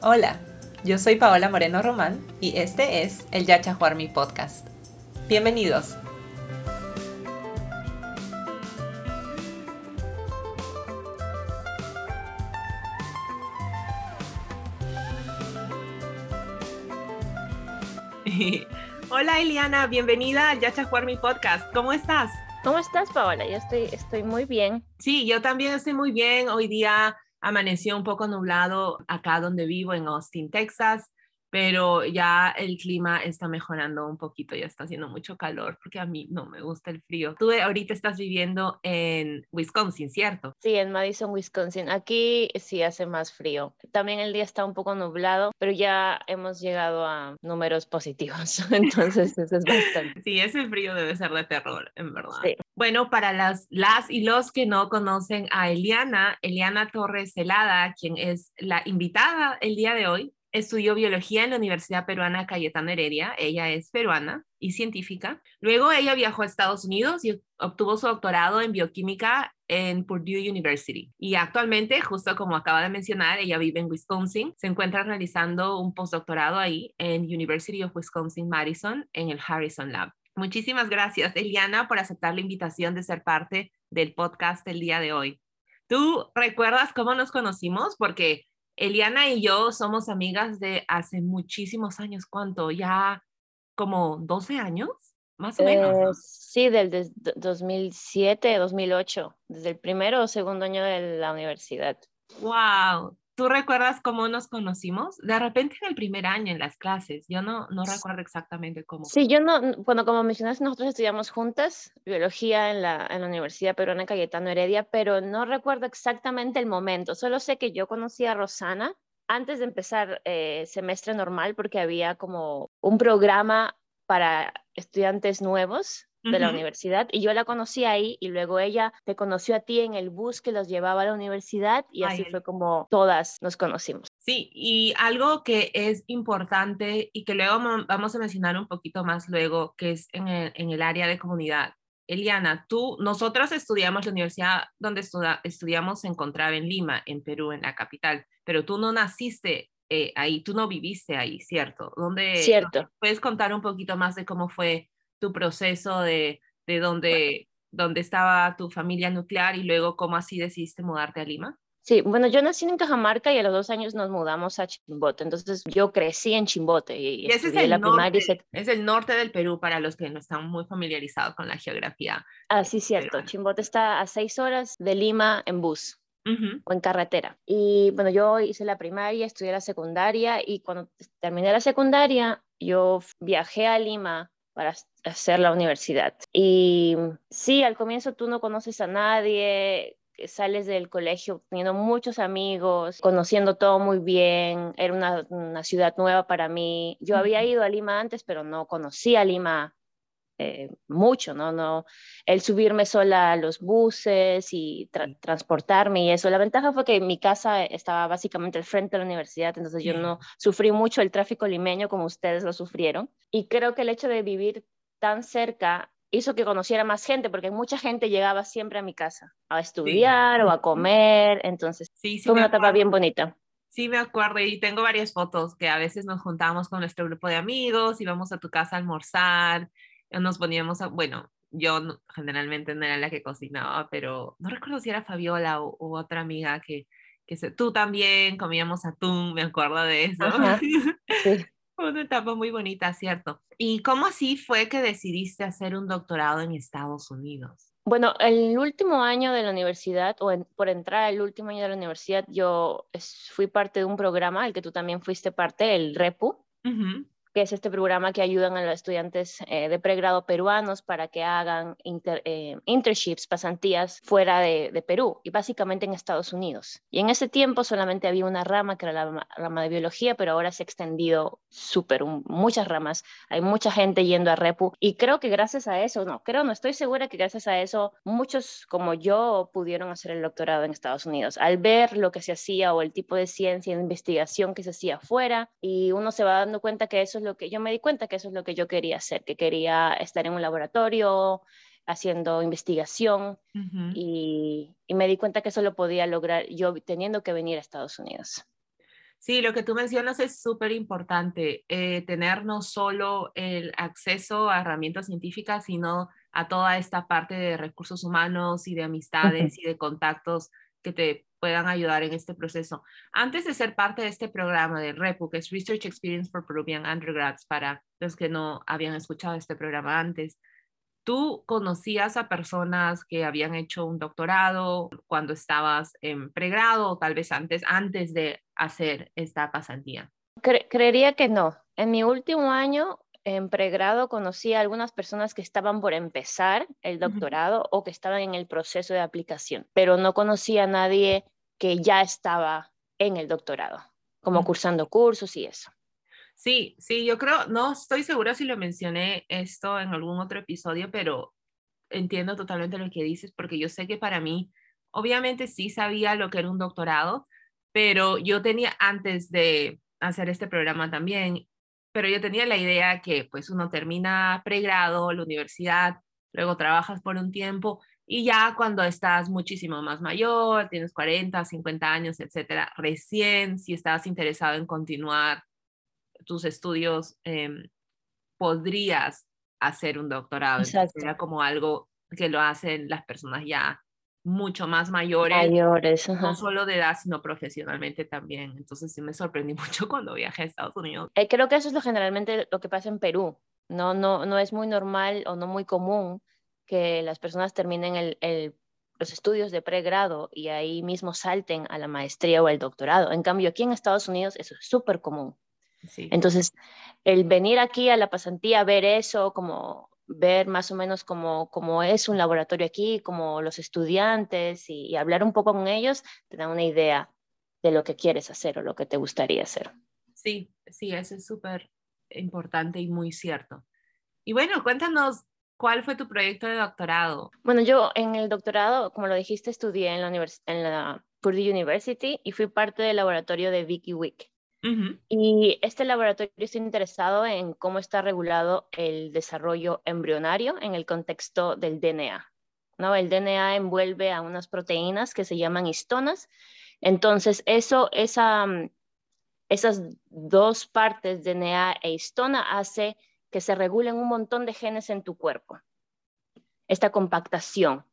Hola, yo soy Paola Moreno Román y este es el Yacha Mi Podcast. Bienvenidos. Hola Eliana, bienvenida al Yacha Mi Podcast. ¿Cómo estás? ¿Cómo estás, Paola? Yo estoy, estoy muy bien. Sí, yo también estoy muy bien. Hoy día amaneció un poco nublado acá donde vivo, en Austin, Texas pero ya el clima está mejorando un poquito, ya está haciendo mucho calor, porque a mí no me gusta el frío. Tú ahorita estás viviendo en Wisconsin, ¿cierto? Sí, en Madison, Wisconsin. Aquí sí hace más frío. También el día está un poco nublado, pero ya hemos llegado a números positivos, entonces eso es bastante. Sí, ese frío debe ser de terror, en verdad. Sí. Bueno, para las, las y los que no conocen a Eliana, Eliana Torres Celada, quien es la invitada el día de hoy, Estudió biología en la Universidad Peruana Cayetano Heredia. Ella es peruana y científica. Luego ella viajó a Estados Unidos y obtuvo su doctorado en bioquímica en Purdue University. Y actualmente, justo como acaba de mencionar, ella vive en Wisconsin. Se encuentra realizando un postdoctorado ahí en University of Wisconsin-Madison en el Harrison Lab. Muchísimas gracias, Eliana, por aceptar la invitación de ser parte del podcast el día de hoy. ¿Tú recuerdas cómo nos conocimos? Porque Eliana y yo somos amigas de hace muchísimos años. ¿Cuánto? ¿Ya como 12 años? Más o menos. Eh, sí, del 2007, 2008, desde el primero o segundo año de la universidad. ¡Wow! ¿Tú recuerdas cómo nos conocimos? De repente en el primer año en las clases, yo no, no recuerdo exactamente cómo. Sí, yo no, cuando como mencionaste, nosotros estudiamos juntas biología en la, en la Universidad Peruana Cayetano Heredia, pero no recuerdo exactamente el momento, solo sé que yo conocí a Rosana antes de empezar eh, semestre normal porque había como un programa para estudiantes nuevos de la universidad y yo la conocí ahí y luego ella te conoció a ti en el bus que los llevaba a la universidad y así fue como todas nos conocimos. Sí, y algo que es importante y que luego vamos a mencionar un poquito más luego, que es en el, en el área de comunidad. Eliana, tú, nosotras estudiamos la universidad donde estudiamos se encontraba en Lima, en Perú, en la capital, pero tú no naciste eh, ahí, tú no viviste ahí, ¿cierto? ¿Dónde, Cierto. ¿Puedes contar un poquito más de cómo fue tu proceso de, de dónde, dónde estaba tu familia nuclear y luego cómo así decidiste mudarte a Lima? Sí, bueno, yo nací en Cajamarca y a los dos años nos mudamos a Chimbote. Entonces yo crecí en Chimbote y, y ese es el la norte, primaria. Es el norte del Perú para los que no están muy familiarizados con la geografía. Ah, sí, cierto. Chimbote está a seis horas de Lima en bus. o en carretera. Y bueno, yo hice la primaria, estudié la secundaria y cuando terminé la secundaria, yo viajé a Lima para hacer la universidad. Y sí, al comienzo tú no conoces a nadie, sales del colegio teniendo muchos amigos, conociendo todo muy bien, era una, una ciudad nueva para mí. Yo había ido a Lima antes, pero no conocía Lima eh, mucho, ¿no? ¿no? El subirme sola a los buses y transportarme y eso. La ventaja fue que mi casa estaba básicamente al frente de la universidad, entonces yo no sufrí mucho el tráfico limeño como ustedes lo sufrieron. Y creo que el hecho de vivir tan cerca hizo que conociera más gente, porque mucha gente llegaba siempre a mi casa a estudiar o a comer, entonces sí, fue una etapa bien bonita. Sí, me acuerdo y tengo varias fotos que a veces nos juntamos con nuestro grupo de amigos, íbamos a tu casa a almorzar nos poníamos a, bueno, yo generalmente no era la que cocinaba, pero no recuerdo si era Fabiola o, otra amiga que, que se, tú también comíamos atún, me acuerdo de eso. Sí. Una etapa muy bonita, ¿cierto? ¿Y cómo así fue que decidiste hacer un doctorado en Estados Unidos? Bueno, el último año de la universidad, o por entrar al último año de la universidad, yo fui parte de un programa, el que tú también fuiste parte, el REPU, que es este programa que ayudan a los estudiantes eh, de pregrado peruanos para que hagan eh, internships, pasantías fuera de, Perú y básicamente en Estados Unidos. Y en ese tiempo solamente había una rama que era la rama de biología, pero ahora se ha extendido súper, muchas ramas. Hay mucha gente yendo a Repu y creo que gracias a eso, no, creo, no estoy segura que gracias a eso muchos como yo pudieron hacer el doctorado en Estados Unidos. Al ver lo que se hacía o el tipo de ciencia e investigación que se hacía afuera y uno se va dando cuenta que eso es lo que yo me di cuenta que eso es lo que yo quería hacer, que quería estar en un laboratorio haciendo investigación y, y, me di cuenta que eso lo podía lograr yo teniendo que venir a Estados Unidos. Sí, lo que tú mencionas es súper importante, eh, tener no solo el acceso a herramientas científicas, sino a toda esta parte de recursos humanos y de amistades y de contactos que te puedan ayudar en este proceso. Antes de ser parte de este programa de REPU, que es Research Experience for Peruvian Undergrads, para los que no habían escuchado este programa antes, ¿tú conocías a personas que habían hecho un doctorado cuando estabas en pregrado o tal vez antes, antes de hacer esta pasantía? creería que no. En mi último año en pregrado conocí a algunas personas que estaban por empezar el doctorado o que estaban en el proceso de aplicación, pero no conocía a nadie que ya estaba en el doctorado, como cursando cursos y eso. Sí, sí, yo creo, no estoy segura si lo mencioné esto en algún otro episodio, pero entiendo totalmente lo que dices, porque yo sé que para mí, obviamente sí sabía lo que era un doctorado, pero yo tenía antes de hacer este programa también, pero yo tenía la idea que pues uno termina pregrado, la universidad, luego trabajas por un tiempo y ya cuando estás muchísimo más mayor, tienes 40, 50 años, etcétera, recién si estás interesado en continuar tus estudios, em, podrías hacer un doctorado. Era como algo que lo hacen las personas ya mucho más mayores, mayores no solo de edad, sino profesionalmente también. Entonces sí me sorprendí mucho cuando viajé a Estados Unidos. Eh, creo que eso es lo generalmente lo que pasa en Perú. No, no, no es muy normal o no muy común que las personas terminen el, el, los estudios de pregrado y ahí mismo salten a la maestría o el doctorado. En cambio, aquí en Estados Unidos eso es súper común. Sí. Entonces, el venir aquí a la pasantía, ver eso como ver más o menos cómo, cómo es un laboratorio aquí, como los estudiantes y, hablar un poco con ellos, te da una idea de lo que quieres hacer o lo que te gustaría hacer. Sí, sí, eso es súper importante y muy cierto. Y bueno, cuéntanos, ¿cuál fue tu proyecto de doctorado? Bueno, yo en el doctorado, como lo dijiste, estudié en la, en la Purdue University y fui parte del laboratorio de Vicky Wick. Y este laboratorio está interesado en cómo está regulado el desarrollo embrionario en el contexto del DNA. ¿no? El DNA envuelve a unas proteínas que se llaman histonas. Entonces, eso, esa, mm, esas dos partes, DNA e histona, hace que se regulen un montón de genes en tu cuerpo. Esta compactación.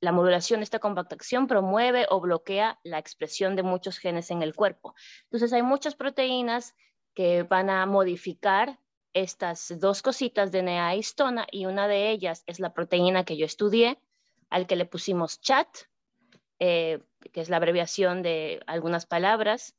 La modulación de esta compactación promueve o bloquea la expresión de muchos genes en el cuerpo. Entonces hay muchas proteínas que van a modificar estas dos cositas de DNA e histona y una de ellas es la proteína que yo estudié, al que le pusimos chat, eh, que es la abreviación de algunas palabras.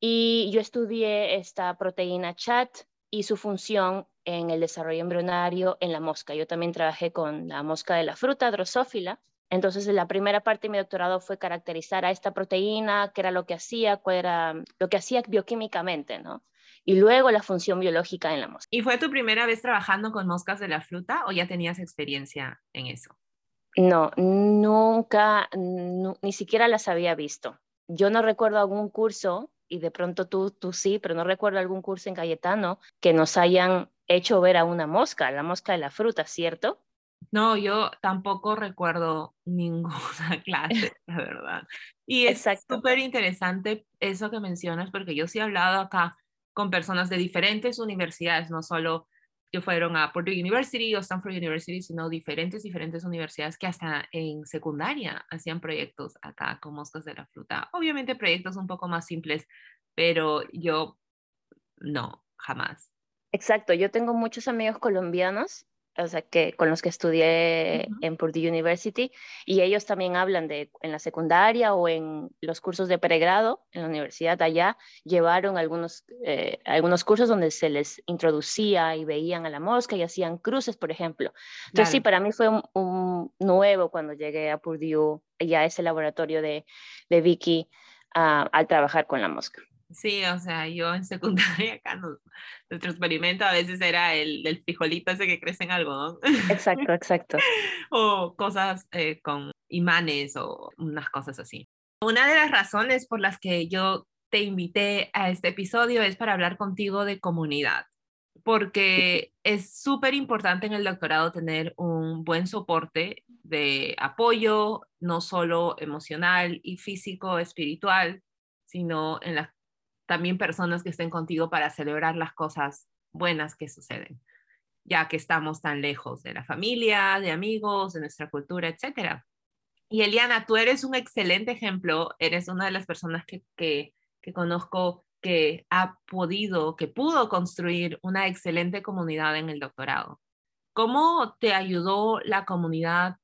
Y yo estudié esta proteína chat y su función en el desarrollo embrionario en la mosca. Yo también trabajé con la mosca de la fruta, Drosophila. Entonces, la primera parte de mi doctorado fue caracterizar a esta proteína, qué era lo que hacía, cuál era lo que hacía bioquímicamente, ¿no? Y luego la función biológica en la mosca. ¿Y fue tu primera vez trabajando con moscas de la fruta o ya tenías experiencia en eso? No, nunca, ni siquiera las había visto. Yo no recuerdo algún curso y de pronto tú, tú sí, pero no recuerdo algún curso en Cayetano que nos hayan hecho ver a una mosca, la mosca de la fruta, ¿cierto? No, yo tampoco recuerdo ninguna clase, la verdad. Y es súper interesante eso que mencionas, porque yo sí he hablado acá con personas de diferentes universidades, no solo que fueron a Purdue University o Stanford University, sino diferentes, diferentes universidades que hasta en secundaria hacían proyectos acá con moscas de la fruta. Obviamente proyectos un poco más simples, pero yo no, jamás. Exacto, yo tengo muchos amigos colombianos o sea, que con los que estudié en Purdue University, y ellos también hablan de en la secundaria o en los cursos de pregrado en la universidad allá, llevaron algunos, eh, algunos cursos donde se les introducía y veían a la mosca y hacían cruces, por ejemplo. Entonces, sí, para mí fue un, nuevo cuando llegué a Purdue y a ese laboratorio de, de Vicky ah, al trabajar con la mosca. Sí, o sea, yo en secundaria acá nuestro experimento a veces era el del frijolito ese que crece en algodón. Exacto, exacto. o cosas eh, con imanes o unas cosas así. Una de las razones por las que yo te invité a este episodio es para hablar contigo de comunidad, porque es súper importante en el doctorado tener un buen soporte de apoyo, no solo emocional y físico, espiritual, sino en las también personas que estén contigo para celebrar las cosas buenas que suceden, ya que estamos tan lejos de la familia, de amigos, de nuestra cultura, etc. Y Eliana, tú eres un excelente ejemplo, eres una de las personas que, que, que conozco que ha podido, que pudo construir una excelente comunidad en el doctorado. ¿Cómo te ayudó la comunidad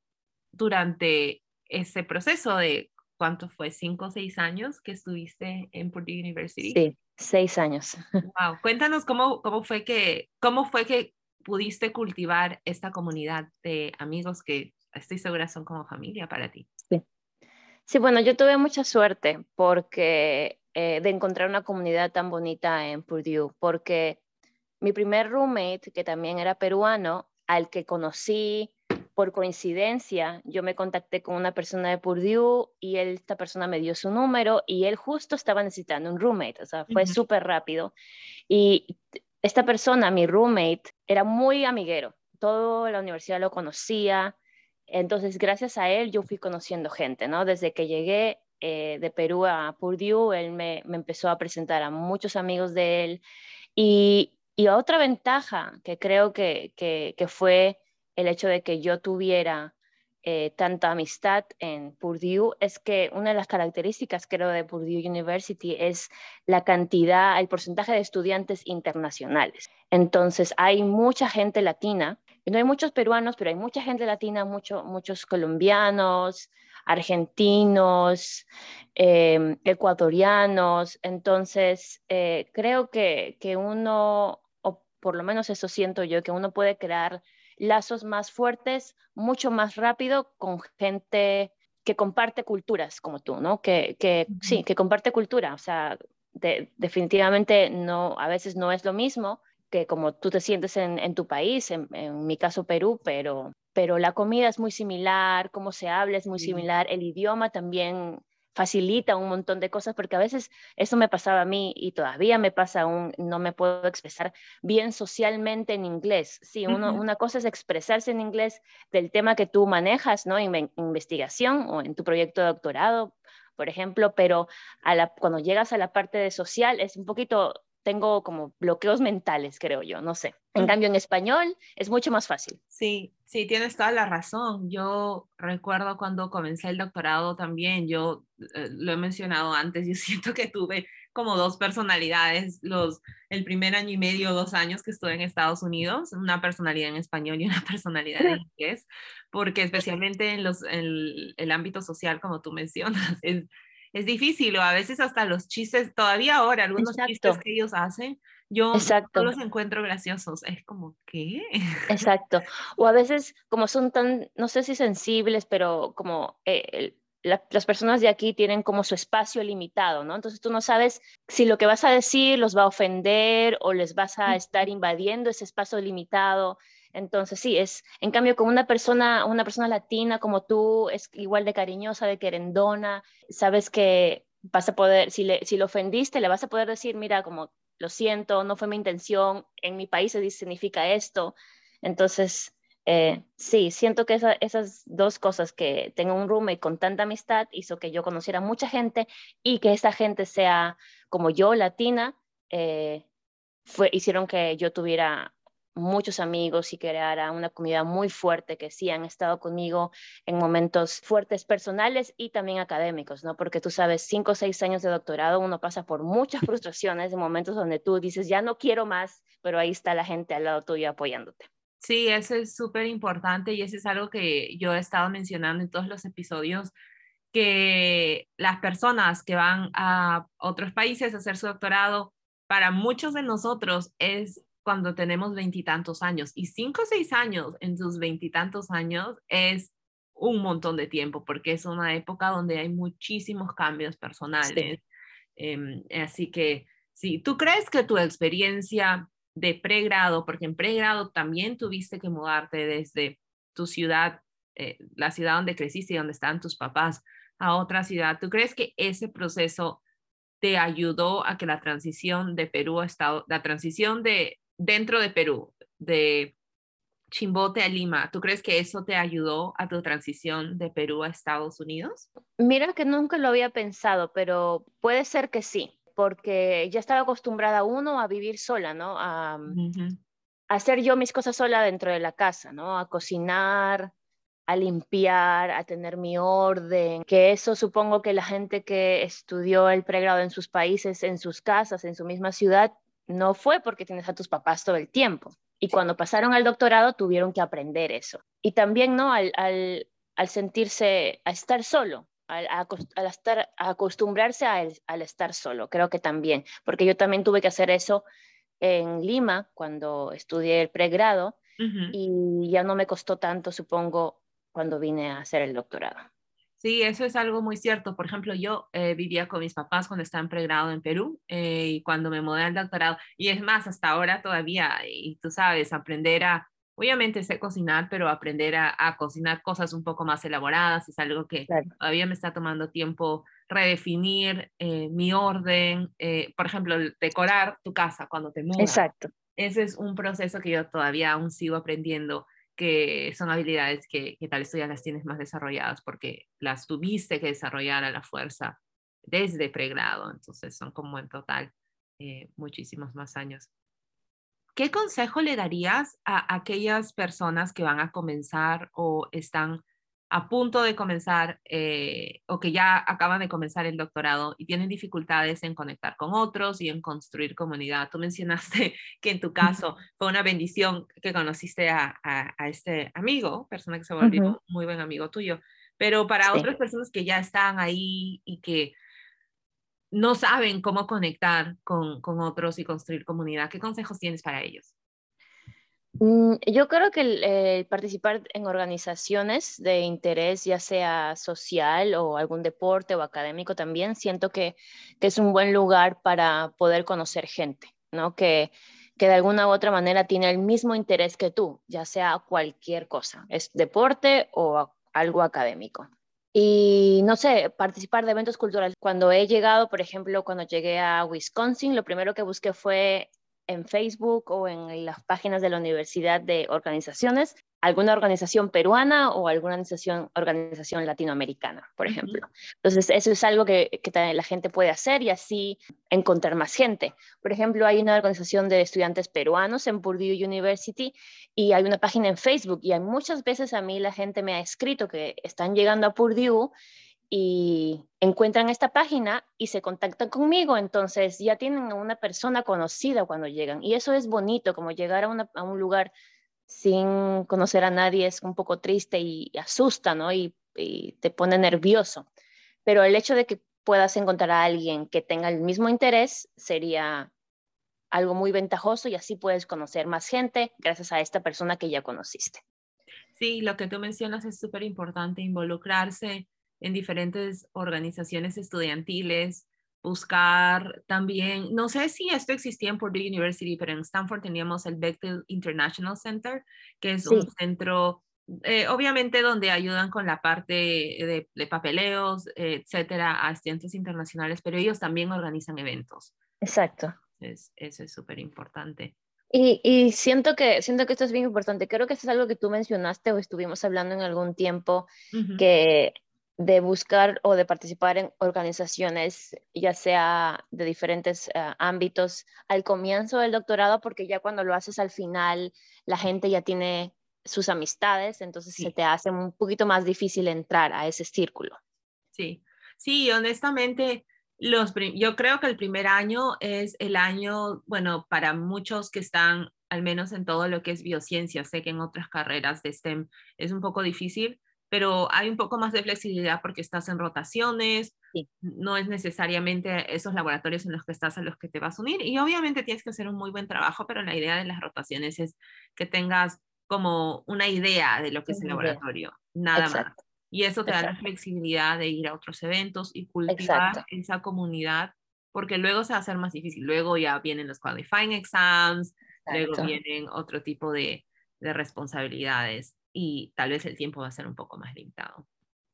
durante ese proceso de cuánto fue, cinco o seis años que estuviste en Purdue University? Sí, seis años. Wow, cuéntanos cómo, cómo, fue que, cómo fue que pudiste cultivar esta comunidad de amigos que estoy segura son como familia para ti. Sí. Sí, bueno, yo tuve mucha suerte porque eh, de encontrar una comunidad tan bonita en Purdue, porque mi primer roommate, que también era peruano, al que conocí por coincidencia, yo me contacté con una persona de Purdue y él, esta persona me dio su número y él justo estaba necesitando un roommate, o sea, fue súper rápido. Y esta persona, mi roommate, era muy amiguero, todo la universidad lo conocía, entonces gracias a él yo fui conociendo gente, ¿no? Desde que llegué eh, de Perú a Purdue, él me, empezó a presentar a muchos amigos de él. Y, otra ventaja que creo que, fue el hecho de que yo tuviera eh, tanta amistad en Purdue es que una de las características, creo, de Purdue University es la cantidad, el porcentaje de estudiantes internacionales. Entonces, hay mucha gente latina, no hay muchos peruanos, pero hay mucha gente latina, muchos colombianos, argentinos, em, ecuatorianos. Entonces, eh, creo que, que uno, o por lo menos eso siento yo, que uno puede crear lazos más fuertes, mucho más rápido con gente que comparte culturas como tú, ¿no? Que, que sí, que comparte cultura. O sea, definitivamente no, a veces no es lo mismo que como tú te sientes en, en tu país, en, en, mi caso Perú, pero pero la comida es muy similar, cómo se habla es muy similar, el idioma también facilita un montón de cosas, porque a veces eso me pasaba a mí y todavía me pasa aún, no me puedo expresar bien socialmente en inglés. Sí, una cosa es expresarse en inglés del tema que tú manejas, ¿no? En investigación o en tu proyecto de doctorado, por ejemplo, pero a la, cuando llegas a la parte de social es un poquito tengo como bloqueos mentales, creo yo, no sé. En cambio, en español es mucho más fácil. Sí, sí, tienes toda la razón. Yo recuerdo cuando comencé el doctorado también, yo eh, lo he mencionado antes, yo siento que tuve como dos personalidades, los, el primer año y medio, dos años que estuve en Estados Unidos, una personalidad en español y una personalidad en inglés, porque especialmente en, los, en el ámbito social, como tú mencionas, es, es difícil o a veces hasta los chistes, todavía ahora algunos chistes que ellos hacen, yo no los encuentro graciosos, es como, ¿qué? Exacto. O a veces como son tan, no sé si sensibles, pero como eh, las personas de aquí tienen como su espacio limitado, ¿no? Entonces tú no sabes si lo que vas a decir los va a ofender o les vas a estar invadiendo ese espacio limitado. Entonces, sí, es, en cambio, con una persona, una persona latina como tú, es igual de cariñosa, de querendona, sabes que vas a poder, si, le, si lo ofendiste, le vas a poder decir, mira, como, lo siento, no fue mi intención, en mi país se significa esto. Entonces, eh, sí, siento que esas dos cosas, que tengo un roommate con tanta amistad, hizo que yo conociera mucha gente y que esa gente sea como yo, latina, eh, fue, hicieron que yo tuviera muchos amigos y creara una comunidad muy fuerte que sí han estado conmigo en momentos fuertes personales y también académicos, ¿no? Porque tú sabes, cinco o seis años de doctorado uno pasa por muchas frustraciones en momentos donde tú dices, ya no quiero más, pero ahí está la gente al lado tuyo apoyándote. Sí, eso es súper importante y eso es algo que yo he estado mencionando en todos los episodios, que las personas que van a otros países a hacer su doctorado, para muchos de nosotros es cuando tenemos veintitantos años. Y cinco o seis años en tus veintitantos años es un montón de tiempo porque es una época donde hay muchísimos cambios personales. Em, así que, sí, ¿tú crees que tu experiencia de pregrado, porque en pregrado también tuviste que mudarte desde tu ciudad, eh, la ciudad donde creciste y donde estaban tus papás, a otra ciudad, ¿tú crees que ese proceso te ayudó a que la transición de Perú a Estado, la transición de dentro de Perú, de Chimbote a Lima, ¿tú crees que eso te ayudó a tu transición de Perú a Estados Unidos? Mira que nunca lo había pensado, pero puede ser que sí. porque ya estaba acostumbrada uno a vivir sola, ¿no? A, hacer yo mis cosas sola dentro de la casa, ¿no? A cocinar, a limpiar, a tener mi orden, que eso supongo que la gente que estudió el pregrado en sus países, en sus casas, en su misma ciudad, no fue porque tienes a tus papás todo el tiempo. Y cuando pasaron al doctorado tuvieron que aprender eso. Y también, ¿no? Al, al, al sentirse, a estar solo, al, estar, a acostumbrarse al estar solo, creo que también, porque yo también tuve que hacer eso en Lima cuando estudié el pregrado y ya no me costó tanto, supongo, cuando vine a hacer el doctorado. Sí, eso es algo muy cierto. Por ejemplo, yo eh, vivía con mis papás cuando estaba en pregrado en Perú eh, y cuando me mudé al doctorado, y es más, hasta ahora todavía, y tú sabes, aprender a, obviamente sé cocinar, pero aprender a, cocinar cosas un poco más elaboradas es algo que todavía me está tomando tiempo redefinir eh, mi orden, eh, por ejemplo, decorar tu casa cuando te mudas. Exacto. Ese es un proceso que yo todavía aún sigo aprendiendo, que son habilidades que, que tal vez tú ya las tienes más desarrolladas porque las tuviste que desarrollar a la fuerza desde pregrado, entonces son como en total eh, muchísimos más años. ¿Qué consejo le darías a aquellas personas que van a comenzar o están a punto de comenzar eh, o que ya acaban de comenzar el doctorado y tienen dificultades en conectar con otros y en construir comunidad. Tú mencionaste que en tu caso fue una bendición que conociste a, este amigo, persona que se volvió muy buen amigo tuyo, pero para otras personas que ya están ahí y que no saben cómo conectar con, con otros y construir comunidad, ¿qué consejos tienes para ellos? Mm, yo creo que el, participar en organizaciones de interés, ya sea social o algún deporte o académico también, siento que, es un buen lugar para poder conocer gente, ¿no? Que, que de alguna u otra manera tiene el mismo interés que tú, ya sea cualquier cosa, es deporte o algo académico. Y no sé, participar de eventos culturales. Cuando he llegado, por ejemplo, cuando llegué a Wisconsin, lo primero que busqué fue en Facebook o en las páginas de la Universidad de Organizaciones, alguna organización peruana o alguna organización, organización latinoamericana, por ejemplo. Entonces, eso es algo que, que, la gente puede hacer y así encontrar más gente. Por ejemplo, hay una organización de estudiantes peruanos en Purdue University y hay una página en Facebook y hay muchas veces a mí la gente me ha escrito que están llegando a Purdue y encuentran esta página y se contactan conmigo, entonces ya tienen a una persona conocida cuando llegan. Y eso es bonito, como llegar a, un lugar sin conocer a nadie es un poco triste y, asusta, ¿no? Y, y, te pone nervioso. Pero el hecho de que puedas encontrar a alguien que tenga el mismo interés sería algo muy ventajoso y así puedes conocer más gente gracias a esta persona que ya conociste. Sí, lo que tú mencionas es súper importante, involucrarse en diferentes organizaciones estudiantiles, buscar también, no sé si esto existía en Purdue University, pero en Stanford teníamos el Bechtel International Center, que es un centro, eh, obviamente, donde ayudan con la parte de, de papeleos, etcétera, a estudiantes internacionales, pero ellos también organizan eventos. Exacto. Es, eso es súper importante. Y, y, siento, que, siento que esto es bien importante. Creo que esto es algo que tú mencionaste o estuvimos hablando en algún tiempo, que de buscar o de participar en organizaciones, ya sea de diferentes eh, ámbitos, al comienzo del doctorado, porque ya cuando lo haces al final, la gente ya tiene sus amistades, entonces se te hace un poquito más difícil entrar a ese círculo. Sí, sí, honestamente, los, yo creo que el primer año es el año, bueno, para muchos que están al menos en todo lo que es biociencia, sé que en otras carreras de STEM es un poco difícil, pero hay un poco más de flexibilidad porque estás en rotaciones, no es necesariamente esos laboratorios en los que estás a los que te vas a unir y obviamente tienes que hacer un muy buen trabajo, pero la idea de las rotaciones es que tengas como una idea de lo que es el laboratorio, nada más. Y eso te da la flexibilidad de ir a otros eventos y cultivar esa comunidad, porque luego se va a hacer más difícil. Luego ya vienen los qualifying exams, luego vienen otro tipo de, de responsabilidades y tal vez el tiempo va a ser un poco más limitado.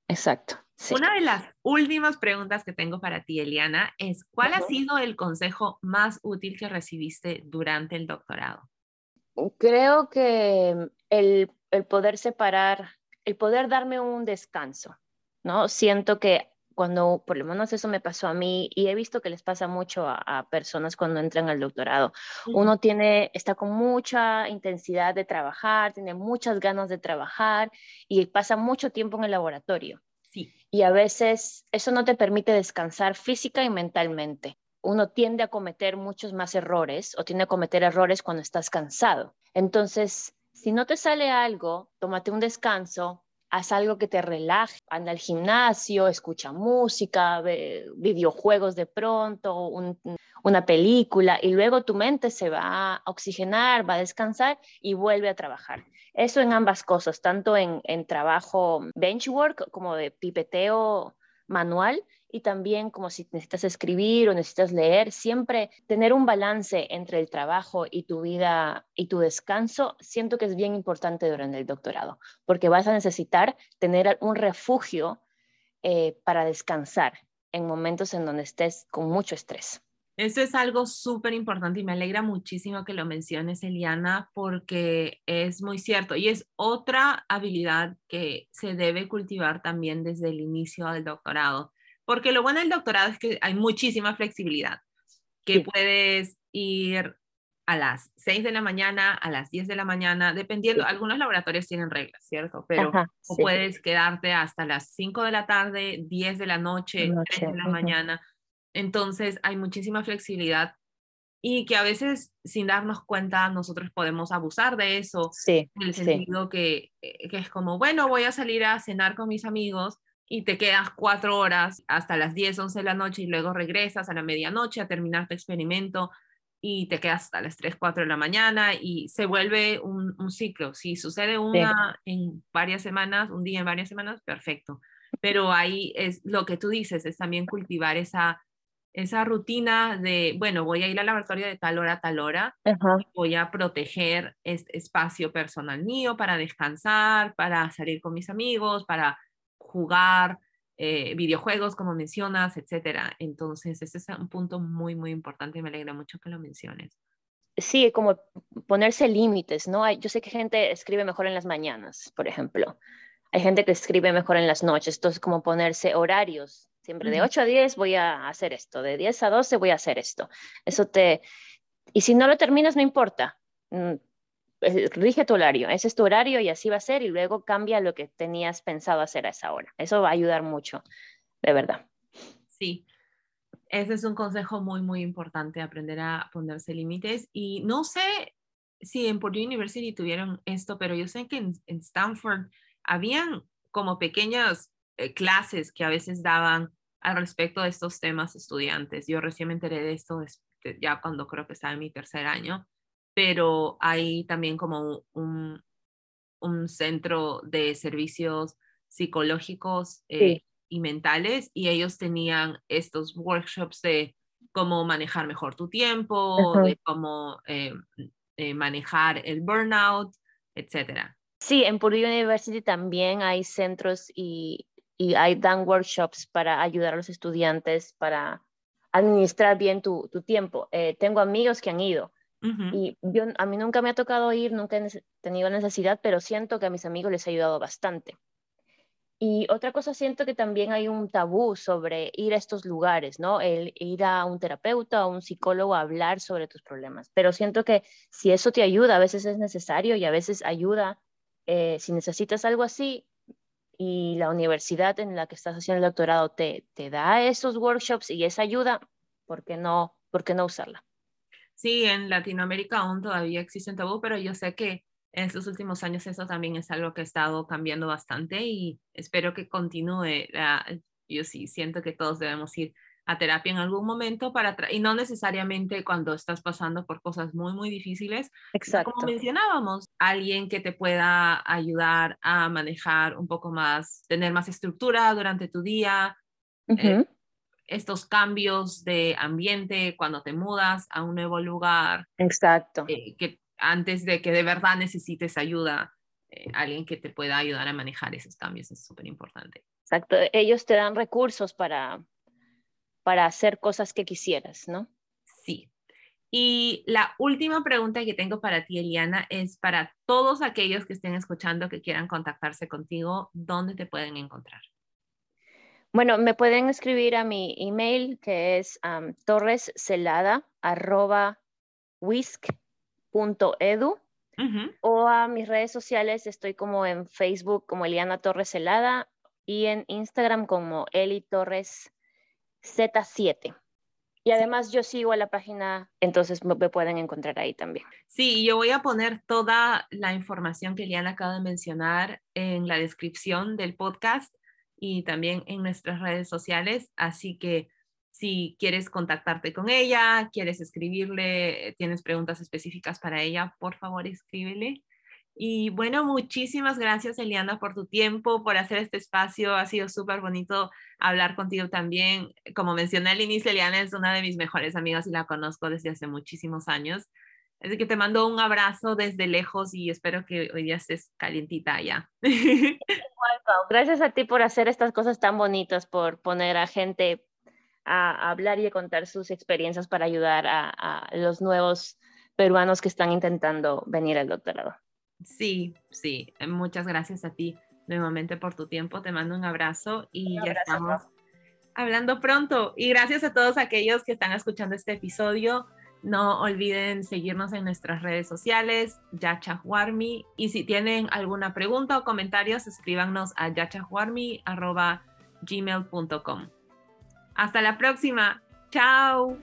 Exacto. Una de las últimas preguntas que tengo para ti, Eliana, es ¿cuál ha sido el consejo más útil que recibiste durante el doctorado? Creo que el, el poder separar, el poder darme un descanso, ¿no? Siento que cuando, por lo menos eso me pasó a mí y he visto que les pasa mucho a, personas cuando entran al doctorado. Uno tiene, está con mucha intensidad de trabajar, tiene muchas ganas de trabajar y pasa mucho tiempo en el laboratorio. Sí. Y a veces eso no te permite descansar física y mentalmente. Uno tiende a cometer muchos más errores o tiende a cometer errores cuando estás cansado. Entonces, si no te sale algo, tómate un descanso, haz algo que te relaje, anda al gimnasio, escucha música, ve videojuegos de pronto, una película y luego tu mente se va a oxigenar, va a descansar y vuelve a trabajar. Eso en ambas cosas, tanto en, en trabajo benchwork como de pipeteo manual y también como si necesitas escribir o necesitas leer, siempre tener un balance entre el trabajo y tu vida y tu descanso, siento que es bien importante durante el doctorado, porque vas a necesitar tener un refugio eh, para descansar en momentos en donde estés con mucho estrés. Eso es algo súper importante y me alegra muchísimo que lo menciones, Eliana, porque es muy cierto y es otra habilidad que se debe cultivar también desde el inicio del doctorado porque lo bueno del doctorado es que hay muchísima flexibilidad, que puedes ir a las 6 de la mañana, a las 10 de la mañana, dependiendo, algunos laboratorios tienen reglas, ¿cierto? Pero puedes quedarte hasta las 5 de la tarde, 10 de la noche, 3 de la mañana. Entonces hay muchísima flexibilidad y que a veces sin darnos cuenta nosotros podemos abusar de eso, sí, en el sentido que, eh, que es como, bueno, voy a salir a cenar con mis amigos y te quedas cuatro horas hasta las 10, 11 de la noche y luego regresas a la medianoche a terminar tu experimento y te quedas hasta las 3, 4 de la mañana y se vuelve un, un ciclo. Si sucede una en varias semanas, un día en varias semanas, perfecto. Pero ahí es lo que tú dices, es también cultivar esa, esa rutina de, bueno, voy a ir al laboratorio de tal hora a tal hora, voy a proteger este espacio personal mío para descansar, para salir con mis amigos, para jugar eh, videojuegos, como mencionas, etcétera. Entonces, ese es un punto muy, muy importante y me alegra mucho que lo menciones. Sí, como ponerse límites, ¿no? Hay, yo sé que gente escribe mejor en las mañanas, por ejemplo. Hay gente que escribe mejor en las noches. Entonces, como ponerse horarios. Siempre de 8 a 10 voy a hacer esto, de 10 a 12 voy a hacer esto. Eso te... Y si no lo terminas, no importa. Mm, rige tu horario, ese es tu horario y así va a ser y luego cambia lo que tenías pensado hacer a esa hora. Eso va a ayudar mucho, de verdad. Sí, ese es un consejo muy, muy importante, aprender a ponerse límites y no sé si en Purdue University tuvieron esto, pero yo sé que en, Stanford habían como pequeñas eh, clases que a veces daban al respecto de estos temas estudiantes. Yo recién me enteré de esto ya cuando creo que estaba en mi tercer año pero hay también como un, un centro de servicios psicológicos eh, y mentales y ellos tenían estos workshops de cómo manejar mejor tu tiempo, de cómo eh, eh, manejar el burnout, etc. Sí, en Purdue University también hay centros y, y hay dan workshops para ayudar a los estudiantes para administrar bien tu, tu tiempo. tengo amigos que han ido y a mí nunca me ha tocado ir, nunca he tenido necesidad, pero siento que a mis amigos les ha ayudado bastante. Y otra cosa, siento que también hay un tabú sobre ir a estos lugares, ¿no? El ir a un terapeuta o un psicólogo a hablar sobre tus problemas. Pero siento que si eso te ayuda, a veces es necesario y a veces ayuda. Eh, si necesitas algo así y la universidad en la que estás haciendo el doctorado te, te da esos workshops y esa ayuda, ¿por qué no, por qué no usarla? Sí, en Latinoamérica aún todavía existe un tabú, pero yo sé que en estos últimos años eso también es algo que ha estado cambiando bastante y espero que continúe. Yo sí siento que todos debemos ir a terapia en algún momento para y no necesariamente cuando estás pasando por cosas muy muy difíciles. Exacto. Como mencionábamos, alguien que te pueda ayudar a manejar un poco más, tener más estructura durante tu día, uh estos cambios de ambiente cuando te mudas a un nuevo lugar. Exacto. Eh, que antes de que de verdad necesites ayuda, eh, alguien que te pueda ayudar a manejar esos cambios es súper importante. Exacto. Ellos te dan recursos para, para hacer cosas que quisieras, ¿no? Sí. Y la última pregunta que tengo para ti, Eliana, es para todos aquellos que estén escuchando que quieran contactarse contigo, ¿dónde te pueden encontrar? Bueno, me pueden escribir a mi email que es um, torrescelada.whisk.edu o a mis redes sociales estoy como en Facebook como Eliana Torres Celada y en Instagram como Eli Torres Z7. Y además yo sigo a la página, entonces me, pueden encontrar ahí también. Sí, yo voy a poner toda la información que Eliana acaba de mencionar en la descripción del podcast y también en nuestras redes sociales, así que si quieres contactarte con ella, quieres escribirle, tienes preguntas específicas para ella, por favor escríbele. Y bueno, muchísimas gracias Eliana por tu tiempo, por hacer este espacio. Ha sido súper bonito hablar contigo también. Como mencioné al inicio, Eliana es una de mis mejores amigas y la conozco desde hace muchísimos años. Así que te mando un abrazo desde lejos y espero que hoy día estés calientita allá. Gracias a ti por hacer estas cosas tan bonitas, por poner a gente a, hablar y a contar sus experiencias para ayudar a los nuevos peruanos que están intentando venir al doctorado. Sí, sí. Muchas gracias a ti nuevamente por tu tiempo. Te mando un abrazo y ya estamos hablando pronto. Y gracias a todos aquellos que están escuchando este episodio. No olviden seguirnos en nuestras redes sociales, Yachahuarmi. Y si tienen alguna pregunta o comentarios, escríbanos a yachahuarmi.gmail.com. Hasta la próxima. Chao.